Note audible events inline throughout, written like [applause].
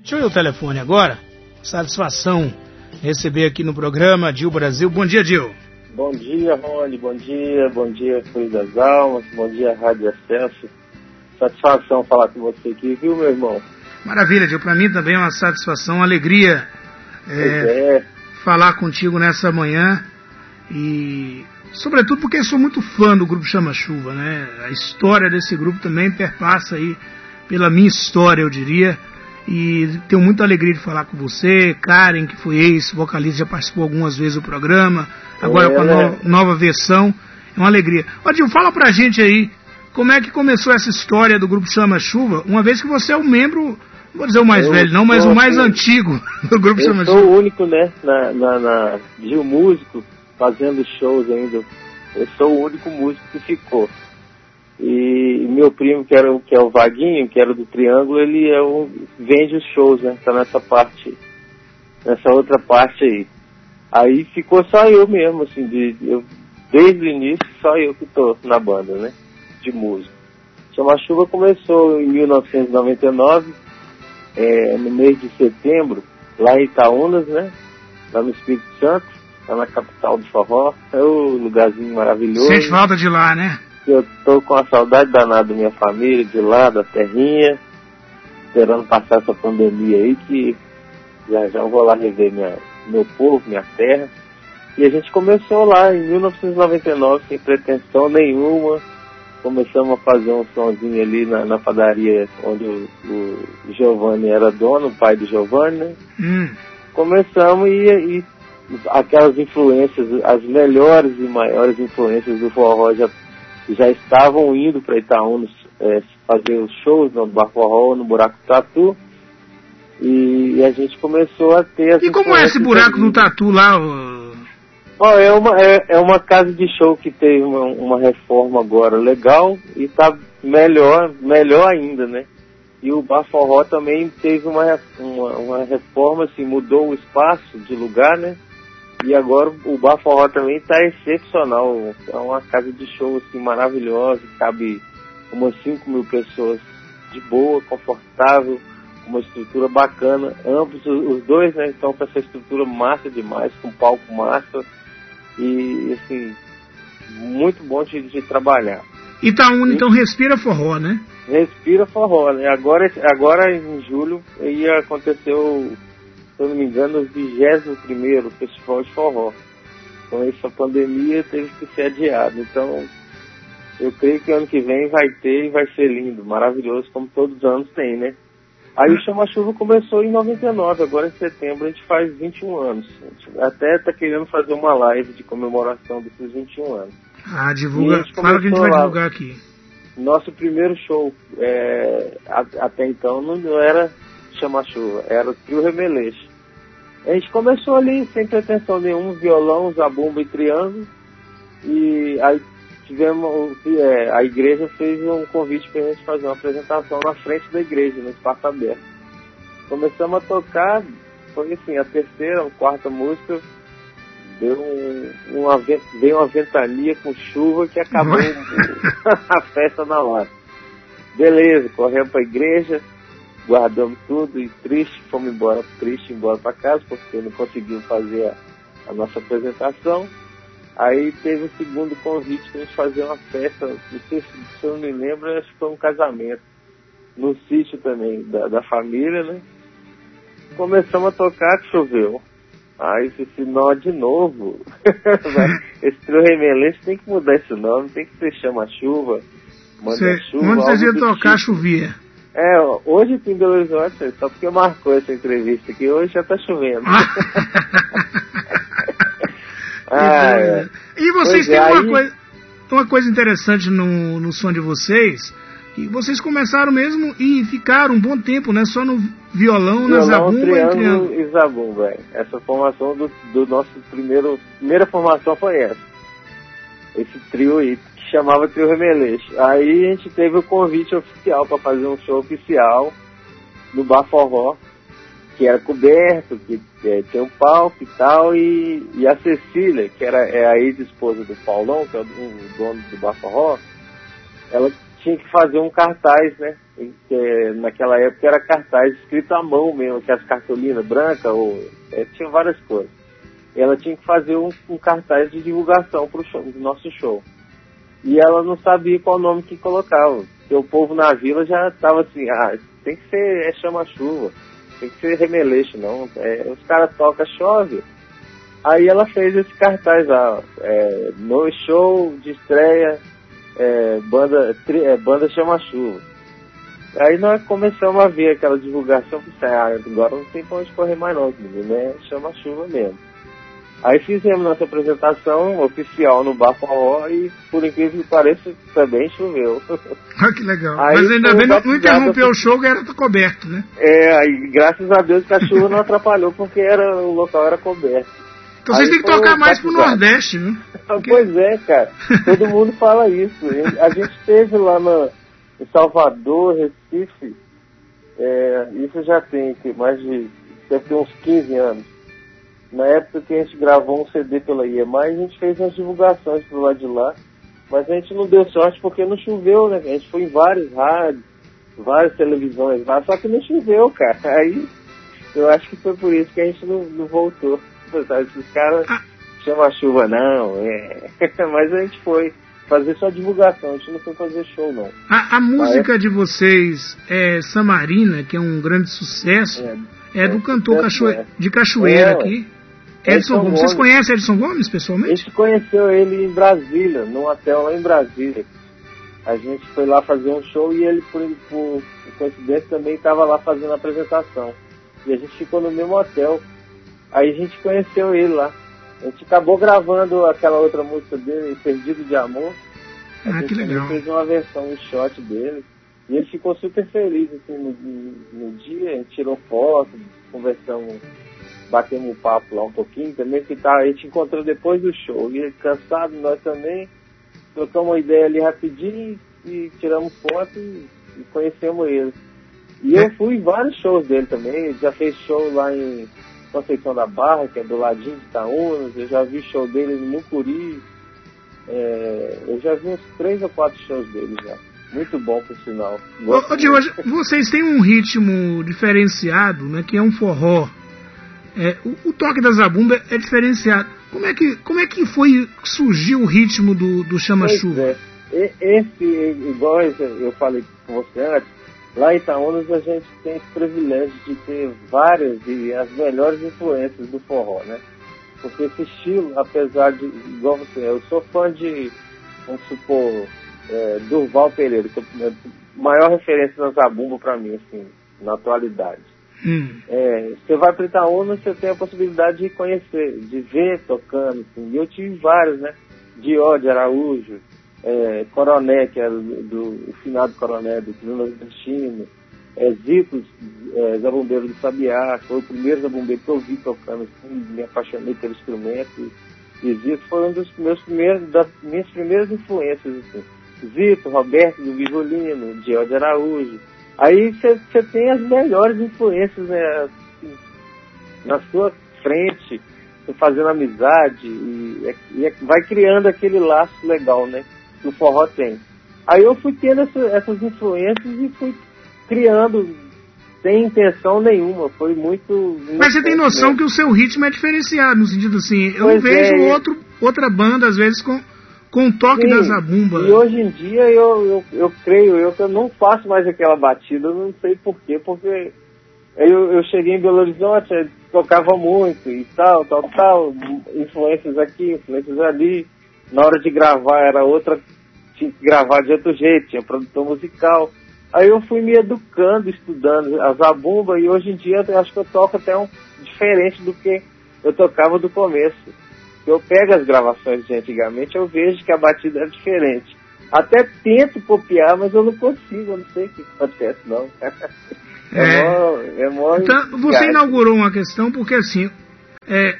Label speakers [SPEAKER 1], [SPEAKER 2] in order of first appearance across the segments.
[SPEAKER 1] Deixa eu ir ao telefone agora. Satisfação receber aqui no programa Dil Brasil. Bom dia, Dil.
[SPEAKER 2] Bom dia, Rony. Bom dia. Bom dia, Cruz das Almas. Bom dia, Rádio Acesso. Satisfação falar com você aqui, viu, meu irmão?
[SPEAKER 1] Maravilha, Dil. Para mim também é uma satisfação, uma alegria é, é. falar contigo nessa manhã. E, sobretudo, porque sou muito fã do Grupo Chama Chuva, né? A história desse grupo também perpassa aí pela minha história, eu diria. E tenho muita alegria de falar com você, Karen, que foi ex-vocalista, já participou algumas vezes do programa, agora é, com a no, nova versão. É uma alegria. Odil, fala pra gente aí, como é que começou essa história do grupo Chama Chuva, uma vez que você é um membro, vou dizer o mais eu velho, não, mas o mais antigo [laughs] do grupo Chama Chuva.
[SPEAKER 2] Eu sou o único, né, na, na, na Gil Músico, fazendo shows ainda. Eu sou o único músico que ficou. E meu primo, que, era, que é o Vaguinho, que era do Triângulo, ele é o, vende os shows, né? Tá nessa parte, nessa outra parte aí. Aí ficou só eu mesmo, assim, de, eu, desde o início, só eu que tô na banda, né? De música. Chama Chuva começou em 1999, é, no mês de setembro, lá em Itaúnas, né? Lá no Espírito Santo, lá na capital do forró. É um lugarzinho maravilhoso.
[SPEAKER 1] Sente falta de lá, né?
[SPEAKER 2] Eu tô com a saudade danada da minha família, de lá, da terrinha, esperando passar essa pandemia aí, que já já eu vou lá rever minha, meu povo, minha terra. E a gente começou lá em 1999, sem pretensão nenhuma. Começamos a fazer um sonzinho ali na, na padaria onde o, o, Giovanni era dono, o pai do Giovanni, né? Hum. Começamos e, e aquelas influências, as melhores e maiores influências do forró já já estavam indo para Itaúnos é, fazer os shows no Bar Forró, no Buraco Tatu. E, e, a gente começou a ter...
[SPEAKER 1] E como é esse buraco do Tatu lá?
[SPEAKER 2] Oh, é, uma, é, é, uma casa de show que teve uma, uma reforma agora legal e está melhor, melhor ainda, né? E o Bar Forró também teve uma, uma, uma reforma, assim, mudou o espaço de lugar, né? E agora o Bar Forró também está excepcional. É uma casa de show assim, maravilhosa, cabe umas 5 mil pessoas de boa, confortável, uma estrutura bacana. Ambos, os dois, né, estão com essa estrutura massa demais, com palco massa. E, assim, muito bom de, de trabalhar.
[SPEAKER 1] Itaúna, então, respira forró, né?
[SPEAKER 2] Respira forró, né? Agora, agora em julho ia acontecer o se eu não me engano, o 21 Festival de Forró. Com essa pandemia teve que ser adiado. Então, eu creio que ano que vem vai ter e vai ser lindo, maravilhoso, como todos os anos tem, né? Aí o Chama Chuva começou em 99, agora em setembro a gente faz 21 anos. até tá querendo fazer uma live de comemoração desses 21 anos.
[SPEAKER 1] Ah, divulga, claro que a gente vai divulgar aqui.
[SPEAKER 2] Nosso primeiro show, é, até então, não era Chama Chuva, era o Trio Remeleixo. A gente começou ali sem pretensão nenhuma, violão, zabumba e triângulo. E aí tivemos, é, a igreja fez um convite para a gente fazer uma apresentação na frente da igreja, no espaço aberto. Começamos a tocar, foi assim, a terceira ou quarta música, deu um, uma, veio uma ventania com chuva que acabou [laughs] [laughs] a festa na hora. Beleza, corremos para a igreja, guardamos tudo e triste, fomos embora, triste, embora para casa, porque não conseguimos fazer a, a, nossa apresentação. Aí teve o segundo convite para a gente fazer uma festa, não sei se, se eu não me lembro, acho que foi um casamento, no sítio também da, da família, né? Começamos a tocar, que choveu. Aí esse nó de novo. [laughs] esse trio remelente tem que mudar esse nome, tem que ser chama-chuva,
[SPEAKER 1] manda-chuva. Onde vocês iam tocar, tipo. chovia.
[SPEAKER 2] É, hoje tem Belo Horizonte, só porque marcou essa entrevista aqui, hoje já tá chovendo.
[SPEAKER 1] ah, [laughs] é. E vocês pois têm é, uma, aí... coisa, uma coisa interessante no, no som de vocês, que vocês começaram mesmo e ficaram um bom tempo, né? Só no violão, violão na zabumba
[SPEAKER 2] triângulo e triângulo. e zabumba, é. Essa formação do, do nosso primeiro... Primeira formação foi essa. Esse trio aí chamava Trio Remeleixo. Aí a gente teve o convite oficial para fazer um show oficial no Bar Forró, que era coberto, que é, tem um palco e tal, e, e a Cecília, que era é a ex-esposa do Paulão, que é o, o dono do Bar Forró, ela tinha que fazer um cartaz, né? Que, naquela época era cartaz escrito à mão mesmo, que as cartolinas brancas, ou é, tinha várias cores. Ela tinha que fazer um, um cartaz de divulgação para o nosso show. E ela não sabia qual nome que colocava. Porque o povo na vila já estava assim, ah, tem que ser é chama-chuva, tem que ser remeleixo, não. É, os caras tocam, chove. Aí ela fez esse cartaz lá, é, no show de estreia, é, banda, tri, é, banda chama-chuva. Aí nós começamos a ver aquela divulgação, pensei, ah, agora não tem pra onde correr mais não, né? Chama-chuva mesmo. Aí fizemos nossa apresentação oficial no Bar Forró e, por incrível que pareça, também choveu. [laughs]
[SPEAKER 1] Ah, que legal. Aí Mas ainda bem não, não interrompeu o show que era coberto, né?
[SPEAKER 2] É, aí graças a Deus que a chuva não atrapalhou porque era, o local era coberto.
[SPEAKER 1] Então vocês têm que tocar mais pro Nordeste, né? [laughs]
[SPEAKER 2] Porque... Pois é, cara. Todo [laughs] mundo fala isso. A gente esteve lá no, em Salvador, Recife, é, isso já tem que mais de deve ter uns 15 anos. Na época que a gente gravou um CD pela IEMA, a gente fez umas divulgações pro lado de lá, mas a gente não deu sorte porque não choveu, né? A gente foi em vários rádios, várias televisões lá, só que não choveu, cara. Aí eu acho que foi por isso que a gente não, não voltou. Esses caras ah. chamam a chuva, não. É. [laughs] mas a gente foi fazer só divulgação, a gente não foi fazer show, não.
[SPEAKER 1] A, a música de vocês é Samarina, que é um grande sucesso, é, é do cantor é, Cachoe de Cachoeira é, aqui. Edson, Edson Gomes. Vocês conhecem Edson Gomes pessoalmente?
[SPEAKER 2] A gente conheceu ele em Brasília, num hotel lá em Brasília. A gente foi lá fazer um show e ele, por, por coincidência, também estava lá fazendo a apresentação. E a gente ficou no mesmo hotel. Aí a gente conheceu ele lá. A gente acabou gravando aquela outra música dele, Perdido de Amor.
[SPEAKER 1] A ah, gente que legal.
[SPEAKER 2] fez uma versão, um shot dele. E ele ficou super feliz assim, no, no dia, tirou foto, conversamos batemos um papo lá um pouquinho também, que tá, a gente encontrou depois do show. E cansado, nós também, trocamos uma ideia ali rapidinho e tiramos foto e, e conhecemos ele. E eu fui em vários shows dele também, ele já fez show lá em Conceição da Barra, que é do ladinho de Itaúnas, eu já vi show dele no Mucuri, é, eu já vi uns três ou quatro shows dele já. Muito bom, por sinal.
[SPEAKER 1] Ô, Diogo, vocês têm um ritmo diferenciado, né? Que é um forró. É, o, o, toque da zabumba é diferenciado. Como é que, como é que foi surgiu o ritmo do, do chama-chuva?
[SPEAKER 2] É. Esse, igual eu falei com você antes, lá em Itaúnas a gente tem esse privilégio de ter várias e as melhores influências do forró, né? Porque esse estilo, apesar de, igual você, eu sou fã de, vamos supor, é, Durval Pereira, que é a maior referência na zabumba para mim, assim, na atualidade. Hum. É, você vai para Itaúna, você tem a possibilidade de conhecer, de ver tocando. Assim. E eu tive vários, né? Dió de Araújo, é, Coroné, que era do, do o finado Coroné, do Tribunal Destino, é, Zitos, é, Zabumbeiro do Sabiá, foi o primeiro zabumbeiro que eu vi tocando, assim, me apaixonei pelo instrumento. E Zito foi um dos meus primeiros, das minhas primeiras influências, assim. Zito, Roberto do Vivolino, Dió de Araújo, Aí você tem as melhores influências né, assim, na sua frente, fazendo amizade e, e, vai criando aquele laço legal, né? Que o forró tem. Aí eu fui tendo essa, essas influências e fui criando sem intenção nenhuma. Foi muito. muito
[SPEAKER 1] Mas você tem noção que o seu ritmo é diferenciado, no sentido assim, eu pois vejo é, outro, outra banda, às vezes, com com o toque Sim, da zabumba.
[SPEAKER 2] E hoje em dia eu, eu, eu creio eu eu não faço mais aquela batida, eu não sei porquê, porque eu, eu cheguei em Belo Horizonte, tocava muito e tal, tal, tal, influências aqui, influências ali. Na hora de gravar era outra, tinha que gravar de outro jeito, tinha produtor musical. Aí eu fui me educando, estudando a zabumba e hoje em dia eu acho que eu toco até um diferente do que eu tocava do começo eu pego as gravações de antigamente, eu vejo que a batida é diferente. Até tento copiar, mas eu não consigo, eu não sei o que acontece, não. [laughs]
[SPEAKER 1] É, é, mó, é então, você inaugurou uma questão porque assim, é,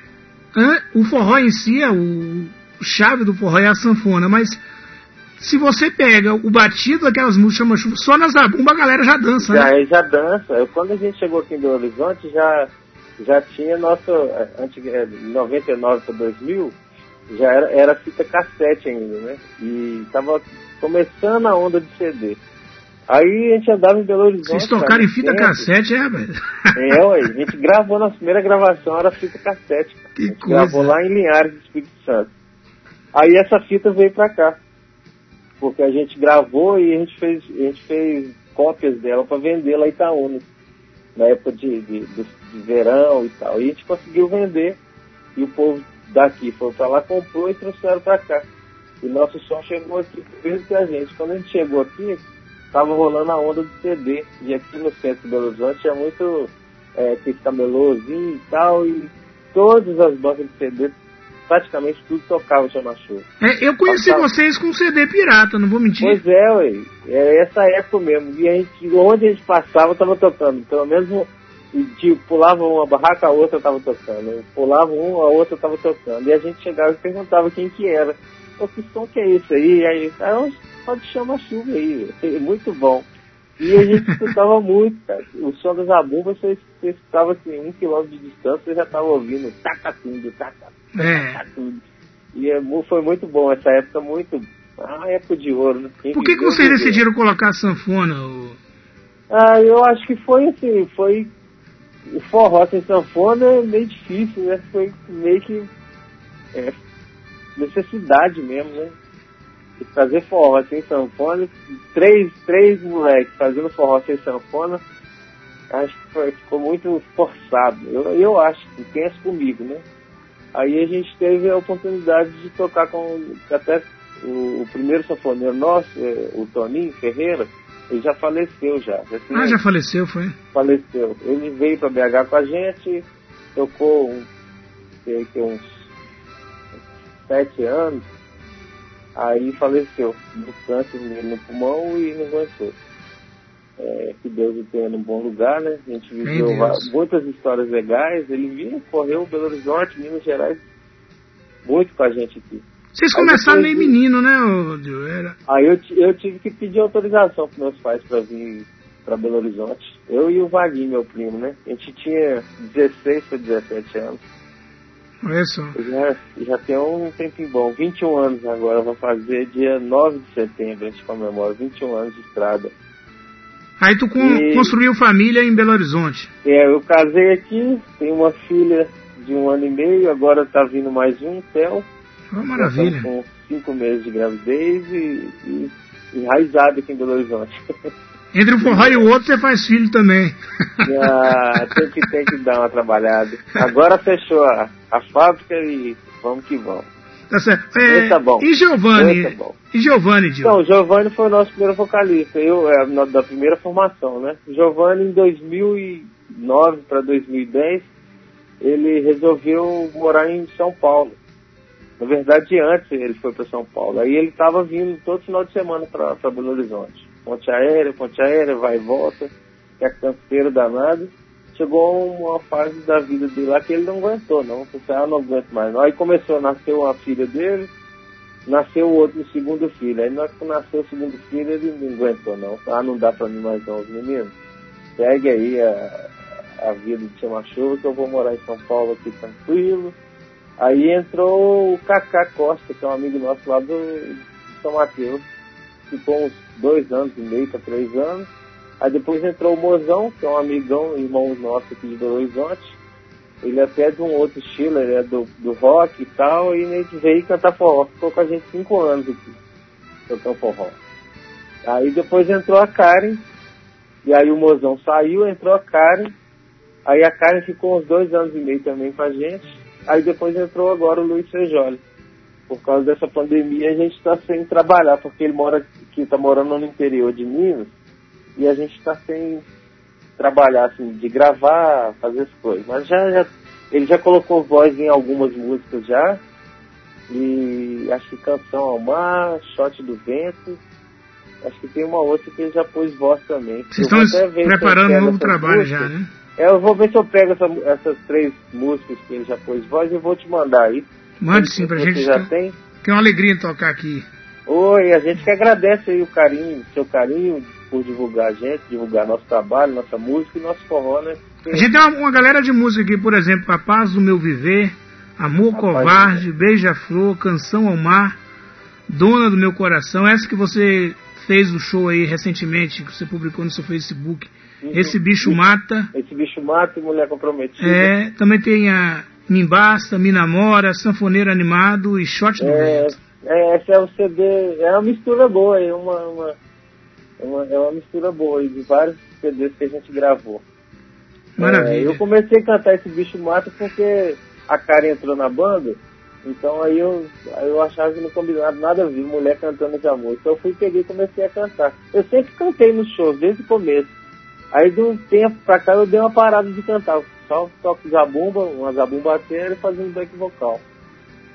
[SPEAKER 1] o forró em si, é o, chave do forró é a sanfona, mas se você pega o batido daquelas músicas chama só na zabumba a galera já dança,
[SPEAKER 2] já,
[SPEAKER 1] né?
[SPEAKER 2] Já dança. Eu, quando a gente chegou aqui em Belo Horizonte, já já tinha nosso, antiga, 99 para 2000, já era, era fita cassete ainda, né? E tava começando a onda de CD. Aí a gente andava em Belo Horizonte.
[SPEAKER 1] Vocês tocaram em fita cassete, é, velho?
[SPEAKER 2] É, ué, a gente gravou na primeira gravação, era fita cassete.
[SPEAKER 1] Que
[SPEAKER 2] a gente
[SPEAKER 1] coisa.
[SPEAKER 2] gravou lá em Linhares, Espírito Santo. Aí essa fita veio pra cá. Porque a gente gravou e a gente fez, a gente fez cópias dela para vender lá em Itaúna. Na época de, de, de, de verão e tal. E a gente conseguiu vender. E o povo daqui foi para lá, comprou e trouxeram para cá. E nosso som chegou aqui primeiro que a gente. Quando a gente chegou aqui, tava rolando a onda do CD. E aqui no centro de Belo Horizonte tinha muito é, camelôzinho e tal. E todas as bancas de CD, praticamente tudo tocava Chama Show.
[SPEAKER 1] É, eu conheci Passava... vocês com CD pirata, não vou mentir.
[SPEAKER 2] Pois é, ué. É essa época mesmo. E a gente, onde a gente passava, tava tocando. Pelo menos e tipo, pulava uma barraca, a outra tava tocando. Pulava um, a outra tava tocando. E a gente chegava e perguntava quem que era. Pô, que som que é esse aí? Aí, ah, pode chamar chuva aí, muito bom. E a gente [laughs] escutava muito, cara. O som das abumbas, você, você escutava assim, um quilômetro de distância, você já tava ouvindo tacatundo, tacatundo,
[SPEAKER 1] é.
[SPEAKER 2] E é, foi muito bom, essa época muito. Ah, época de ouro, né?
[SPEAKER 1] Por que, que vocês decidiram colocar sanfona?
[SPEAKER 2] Ah, eu acho que foi assim, foi o forró sem sanfona é meio difícil, né? Foi meio que é, necessidade mesmo, né? E fazer forró sem sanfona, três, três moleques fazendo forró sem sanfona, acho que foi, ficou muito forçado. Eu, eu acho, que pensa comigo, né? Aí a gente teve a oportunidade de tocar com até o, o primeiro sanfoneiro nosso, é, o Toninho Ferreira, ele já faleceu já. já
[SPEAKER 1] ah, já faleceu, foi?
[SPEAKER 2] Faleceu. Ele veio para BH com a gente, tocou um, sei que uns sete anos, aí faleceu do câncer no pulmão e não aguentou. É, que Deus o tenha num bom lugar, né? A gente viveu muitas histórias legais. Ele vinha, correu Belo Horizonte, Minas Gerais, muito com a gente aqui.
[SPEAKER 1] Vocês começaram meio menino, né, Dio? Era...
[SPEAKER 2] Aí eu, eu tive que pedir autorização para meus pais para vir para Belo Horizonte. Eu e o Vaguinho, meu primo, né? A gente tinha 16 para 17 anos.
[SPEAKER 1] Olha só.
[SPEAKER 2] Já, já tem um tempinho bom, 21 anos agora, vou fazer dia 9 de setembro, a gente comemora 21 anos de estrada.
[SPEAKER 1] Aí tu com, e... construiu família em Belo Horizonte?
[SPEAKER 2] É, eu casei aqui, tenho uma filha de um ano e meio, agora tá vindo mais um, Theo.
[SPEAKER 1] Uma maravilha.
[SPEAKER 2] Com cinco meses de gravidez e, e enraizado aqui em Belo Horizonte. [laughs]
[SPEAKER 1] Entre um forró e o outro você faz filho também. [laughs]
[SPEAKER 2] Ah, tem que, tem que dar uma trabalhada. Agora fechou a, a fábrica e vamos que vamos.
[SPEAKER 1] Tá certo. É, tá bom. E Giovanni? Tá bom. E Giovanni, Gil?
[SPEAKER 2] Então, o Giovanni foi o nosso primeiro vocalista, eu, é, da primeira formação, né? Giovanni, em 2009 para 2010, ele resolveu morar em São Paulo. Na verdade, antes ele foi para São Paulo. Aí ele estava vindo todo final de semana para Belo Horizonte. Ponte aérea, ponte aérea, vai e volta, é canseiro danado. Chegou uma fase da vida dele lá que ele não aguentou, não. Você ah, não aguento mais. Aí começou, nasceu uma filha dele, nasceu o outro, segundo filho. Aí na que nasceu o segundo filho, ele não aguentou, não. Ah, não dá para mim mais não, os meninos. Segue aí a, a vida de Chama Chuva, que eu vou morar em São Paulo aqui tranquilo Aí entrou o Cacá Costa, que é um amigo nosso lá do São Mateus. Ficou uns dois anos e meio para três anos. Aí depois entrou o Mozão, que é um amigão, irmão nosso aqui de Belo Horizonte. Ele é até de um outro estilo, ele é do, do rock e tal, e ele veio cantar forró. Ficou com a gente cinco anos aqui, cantando forró. Aí depois entrou a Karen, e aí o Mozão saiu, entrou a Karen. Aí a Karen ficou uns dois anos e meio também com a gente. Aí depois entrou agora o Luiz Fejoli. Por causa dessa pandemia a gente está sem trabalhar, porque ele mora aqui, está morando no interior de Minas, e a gente está sem trabalhar, assim, de gravar, fazer as coisas. Mas já, já, ele já colocou voz em algumas músicas já, e acho que Canção ao Mar, Shot do Vento, acho que tem uma outra que ele já pôs voz também.
[SPEAKER 1] Vocês estão preparando um novo trabalho músicas. já, né?
[SPEAKER 2] É, eu vou ver se eu pego essa, essas três músicas que ele já pôs voz e vou te mandar aí.
[SPEAKER 1] Mande sim pra
[SPEAKER 2] Você
[SPEAKER 1] gente.
[SPEAKER 2] já tem?
[SPEAKER 1] Que é uma alegria tocar aqui.
[SPEAKER 2] Oi, a gente que agradece aí o carinho, seu carinho por divulgar a gente, divulgar nosso trabalho, nossa música e nosso forró, né?
[SPEAKER 1] A gente tem uma, uma galera de música aqui, por exemplo, A Paz do Meu Viver, Amor Rapaz, Covarde, Beija-Flor, Canção ao Mar, Dona do Meu Coração, essa que você fez o show aí recentemente, que você publicou no seu Facebook. Uhum. Esse bicho mata.
[SPEAKER 2] Esse bicho mata e mulher comprometida.
[SPEAKER 1] É, também tem a Me Basta, Me Namora, Sanfoneiro Animado e Shot do
[SPEAKER 2] é, Vento. É, esse é o CD, é uma mistura boa, é uma, uma, uma, é uma mistura boa de vários CDs que a gente gravou.
[SPEAKER 1] Maravilha.
[SPEAKER 2] É, eu comecei a cantar esse bicho mata porque a cara entrou na banda então aí eu, aí eu achava que não combinava nada a ver, mulher cantando de amor. Então eu fui, peguei e comecei a cantar. Eu sempre cantei nos shows, desde o começo. Aí de um tempo pra cá eu dei uma parada de cantar. Só toco zabumba, uma zabumbateira e fazendo um back vocal.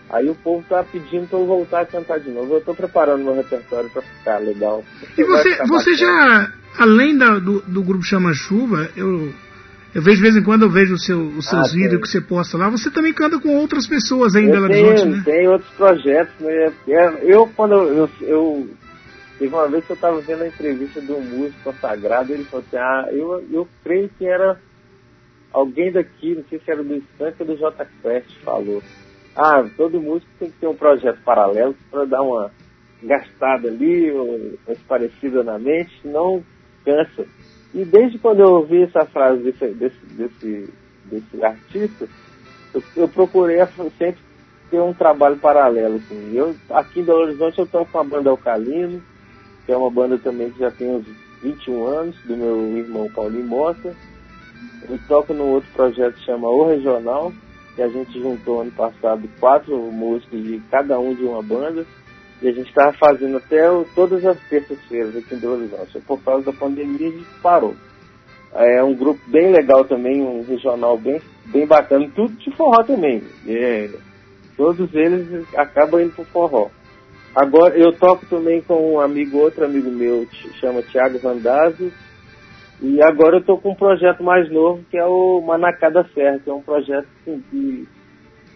[SPEAKER 2] Aí o povo tá pedindo pra eu voltar a cantar de novo. Eu tô preparando meu repertório pra ficar legal.
[SPEAKER 1] E você, você já, além da, do, do grupo Chama Chuva, eu eu vejo de vez em quando eu vejo seu, os seus ah, vídeos que você posta lá. Você também canta com outras pessoas aí em Belo Horizonte, né?
[SPEAKER 2] Tem outros projetos, né? É, eu, quando eu, eu teve uma vez que eu estava vendo a entrevista de um músico consagrado, ele falou assim, ah, eu, eu creio que era alguém daqui, não sei se era do Skank ou do J Quest, falou. Ah, todo músico tem que ter um projeto paralelo para dar uma gastada ali, ou mais parecida na mente, não cansa. E desde quando eu ouvi essa frase desse, desse, desse, desse artista, eu, eu, procurei sempre ter um trabalho paralelo. Assim. Eu, aqui em Belo Horizonte eu estou com a banda Alcalino, que é uma banda também que já tem uns 21 anos, do meu irmão Paulinho Mota. Eu toco num outro projeto que chama O Regional, que a gente juntou ano passado quatro músicos de cada um de uma banda. E a gente estava fazendo até o, todas as terças-feiras aqui em Belo Horizonte. Por causa da pandemia, a gente parou. É um grupo bem legal também, um regional bem, bem bacana, tudo de forró também. É, todos eles acabam indo pro forró. Agora, eu toco também com um amigo, outro amigo meu, chama Thiago Randazzi, e agora eu estou com um projeto mais novo, que é o Manacá da Serra, que é um projeto assim, que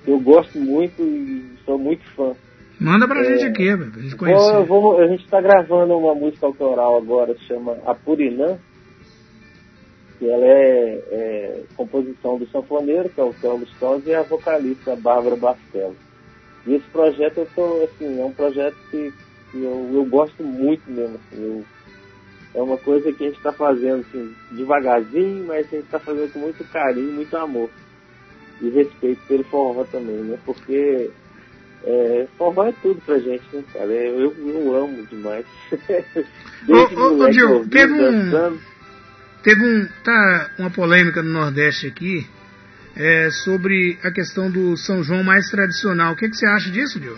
[SPEAKER 2] eu gosto muito e sou muito fã.
[SPEAKER 1] Manda pra é, gente aqui, pra gente conhecer.
[SPEAKER 2] Vou, a gente está gravando uma música autoral agora, chama Apurinã, que ela é, é, composição do sanfoneiro, que é o Theo Lustosa, e a vocalista Bárbara Bastello. E esse projeto eu tô, assim, é um projeto que, que eu, eu gosto muito mesmo. Assim, eu, é uma coisa que a gente está fazendo assim, devagarzinho, mas a gente está fazendo com muito carinho, muito amor. E respeito pelo forró também, né? Porque é, forró é tudo pra gente, né, cara? Eu, eu amo demais. [laughs]
[SPEAKER 1] Desde ô, ô, ô Gil, teve um, teve um, tá uma polêmica no Nordeste aqui é, sobre a questão do São João mais tradicional. O que, que você acha disso, Gil?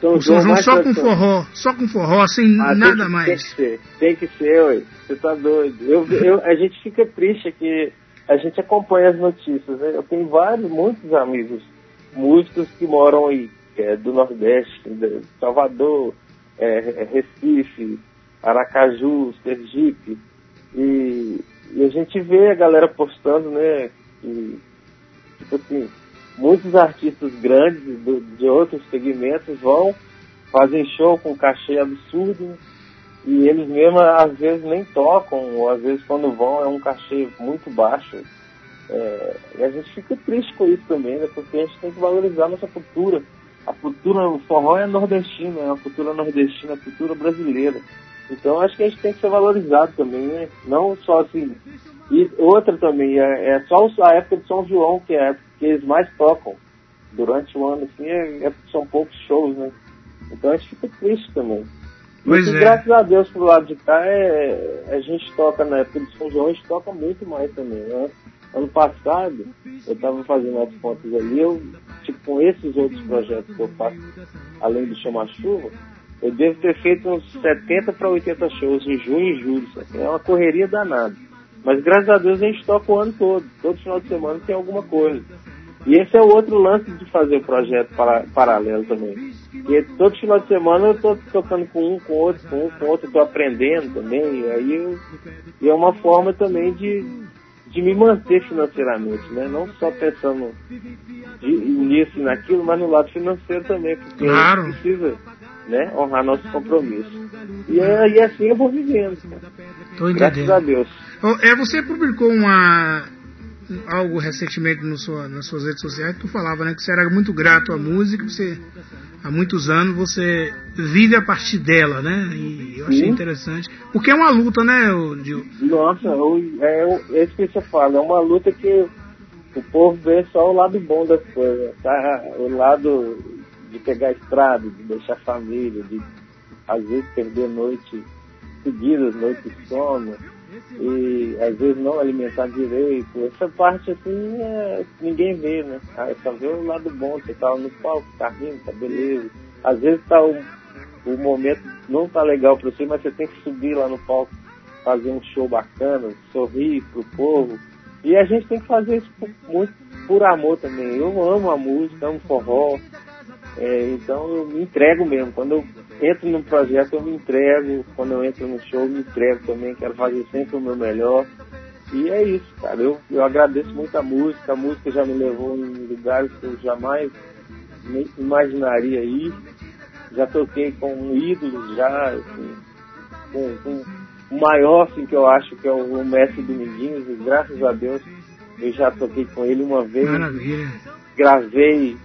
[SPEAKER 1] São o São João, João só com forró, só com forró, sem ah, nada
[SPEAKER 2] tem que,
[SPEAKER 1] mais.
[SPEAKER 2] Tem que ser, tem que ser, ué. Você tá doido. Eu, eu, a gente fica triste que a gente acompanha as notícias. Né? Eu tenho vários, muitos amigos músicos que moram aí, que é do Nordeste, de Salvador, é, é, Recife, Aracaju, Sergipe. E, e, a gente vê a galera postando, né? E, tipo assim, muitos artistas grandes do, de outros segmentos vão, fazem show com cachê absurdo e eles mesmo às vezes nem tocam, ou às vezes quando vão é um cachê muito baixo. É, e a gente fica triste com isso também, né? Porque a gente tem que valorizar nossa cultura a cultura, o forró é nordestino, é a cultura nordestina, a cultura brasileira. Então acho que a gente tem que ser valorizado também, né? Não só assim. E outra também, é, é só a época de São João, que é a época que eles mais tocam. Durante o ano, assim, é, é, são poucos shows, né? Então a gente fica triste também. Pois Mas, é. graças a Deus, pro lado de cá, é, a gente toca na época de São João, a gente toca muito mais também, né? Ano passado, eu estava fazendo as contas ali, eu, tipo, com esses outros projetos que eu faço, além do Chama Chuva, eu devo ter feito uns 70 para 80 shows em junho e julho. É uma correria danada. Mas graças a Deus a gente toca o ano todo. Todo final de semana tem alguma coisa. E esse é o outro lance de fazer o projeto para, paralelo também. E todo final de semana eu estou tocando com um, com outro, com um, com outro, estou aprendendo também. E aí eu, e é uma forma também de, de me manter financeiramente, né? Não só pensando de, nisso e naquilo, mas no lado financeiro também, porque claro. a gente precisa né, honrar nossos compromissos. E, é, e assim eu vou vivendo.
[SPEAKER 1] Graças
[SPEAKER 2] a Deus.
[SPEAKER 1] É, você publicou uma algo recentemente no sua, nas suas redes sociais, tu falava né, que você era muito grato à música, você há muitos anos você vive a partir dela, né? E eu achei Sim. interessante. Porque é uma luta, né, Gil?
[SPEAKER 2] Nossa, é, é isso que você fala, é uma luta que o povo vê só o lado bom das coisas, tá? O lado de pegar a estrada, de deixar a família, de às vezes perder noite seguidas, noite de sono, e às vezes não alimentar direito. Essa parte assim é, ninguém vê, né? Ah, só vê o lado bom, você tá no palco, tá rindo, tá beleza. Às vezes tá o, o momento não tá legal para você, mas você tem que subir lá no palco, fazer um show bacana, sorrir pro povo e a gente tem que fazer isso por, muito por amor também. Eu amo a música, amo forró. É, então eu me entrego mesmo. Quando eu entro num projeto, eu me entrego. Quando eu entro no show, eu me entrego também. Quero fazer sempre o meu melhor. E é isso, cara. Eu, eu agradeço muito a música. A música já me levou em lugares que eu jamais imaginaria ir. Já toquei com ídolos, já, assim, com, com o maior, assim, que eu acho que é o, o Mestre Dominguinhos, e graças a Deus eu já toquei com ele uma vez.
[SPEAKER 1] Maravilha.
[SPEAKER 2] Gravei,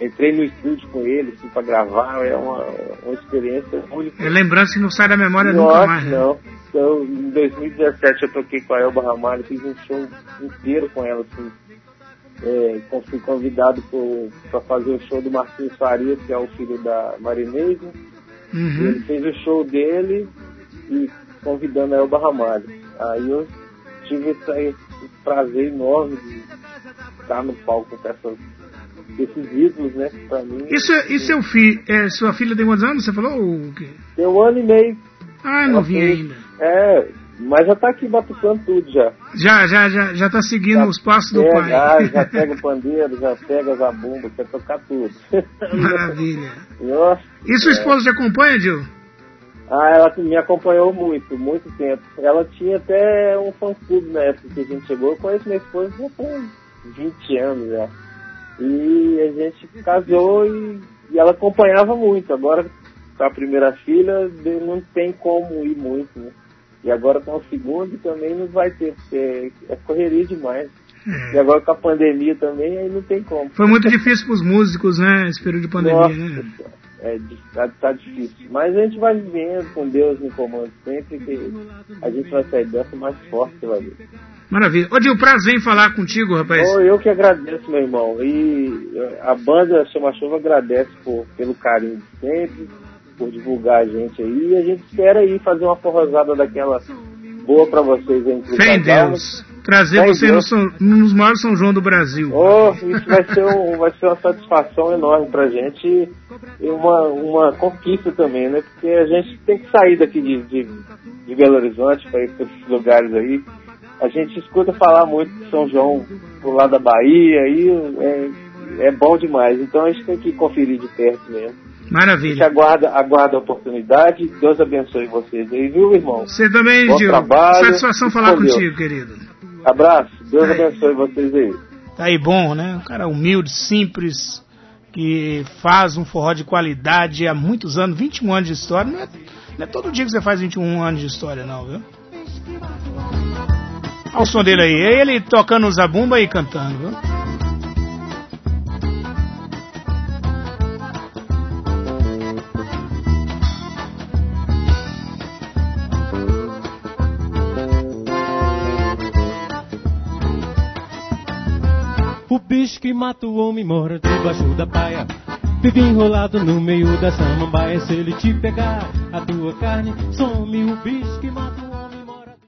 [SPEAKER 2] entrei no estúdio com ele, assim, pra gravar, é uma, uma experiência única.
[SPEAKER 1] É lembrança que não sai da memória Nossa, nunca mais.
[SPEAKER 2] Né? Não. Então, em 2017 eu toquei com a Elba Ramalho, fiz um show inteiro com ela, assim. É, fui convidado para fazer o show do Marcinho Farias, que é o filho da Marinese. Uhum. Ele fez o show dele e convidando a Elba Ramalho. Aí eu tive esse, prazer enorme de estar no palco com essas, esses ídolos, né? Pra mim.
[SPEAKER 1] Isso, é, e seu filho, é, sua filha tem quantos anos? Você falou? O quê?
[SPEAKER 2] Tem um ano e meio.
[SPEAKER 1] Ah, não vi ainda.
[SPEAKER 2] É, mas já tá aqui batucando tudo já.
[SPEAKER 1] Já, já, já, já tá seguindo já os passos
[SPEAKER 2] pega,
[SPEAKER 1] do pai.
[SPEAKER 2] Ah, [laughs] já pega o pandeiro, já pega a zabumba, quer tocar tudo. [laughs]
[SPEAKER 1] Maravilha.
[SPEAKER 2] Nossa,
[SPEAKER 1] e sua esposa te acompanha, Gil?
[SPEAKER 2] Ah, ela me acompanhou muito, muito tempo. Ela tinha até um fã-clube na época que a gente chegou. Eu conheço minha esposa já tem 20 anos já. E a gente casou e, e ela acompanhava muito. Agora, com a primeira filha, não tem como ir muito, né? E agora com o segundo também não vai ter, porque é correria demais. É. E agora com a pandemia também, aí não tem como.
[SPEAKER 1] Foi muito difícil para os músicos, né? Esse período de pandemia,
[SPEAKER 2] Nossa,
[SPEAKER 1] né?
[SPEAKER 2] é, tá, tá, difícil. Mas a gente vai vivendo com Deus no comando sempre que a gente vai sair dessa mais forte pela vida.
[SPEAKER 1] Maravilha. Ô, Dil, prazer em falar contigo, rapaz.
[SPEAKER 2] Oh, eu que agradeço, meu irmão. E eh, a banda Chama Chuva agradece por, pelo carinho de sempre, por divulgar a gente aí. E a gente espera aí fazer uma forrosada daquela boa para vocês aí.
[SPEAKER 1] Fé em Deus trazer você no, São, nos maiores São João do Brasil.
[SPEAKER 2] Oh, isso vai ser, um, vai ser uma satisfação enorme pra gente e uma, uma conquista também, né? Porque a gente tem que sair daqui de, de, de Belo Horizonte para ir para esses lugares aí. A gente escuta falar muito de São João pro lado da Bahia e é, é bom demais. Então a gente tem que conferir de perto mesmo.
[SPEAKER 1] Maravilha. A gente
[SPEAKER 2] aguarda, aguarda a oportunidade. Deus abençoe vocês aí, viu, irmão?
[SPEAKER 1] Você também,
[SPEAKER 2] Bom
[SPEAKER 1] Gil.
[SPEAKER 2] Trabalho.
[SPEAKER 1] Satisfação falar contigo, querido.
[SPEAKER 2] Abraço, Deus tá abençoe vocês aí.
[SPEAKER 1] Tá aí bom, né? Um cara humilde, simples, que faz um forró de qualidade há muitos anos, 21 anos de história. Não é, não é todo dia que você faz 21 anos de história, não, viu? Olha o som dele aí, é ele tocando zabumba e cantando, viu?
[SPEAKER 3] bicho que mata o homem mora debaixo da paia. Vive enrolado no meio da samambaia. Se ele te pegar, a tua carne some. O bicho que mata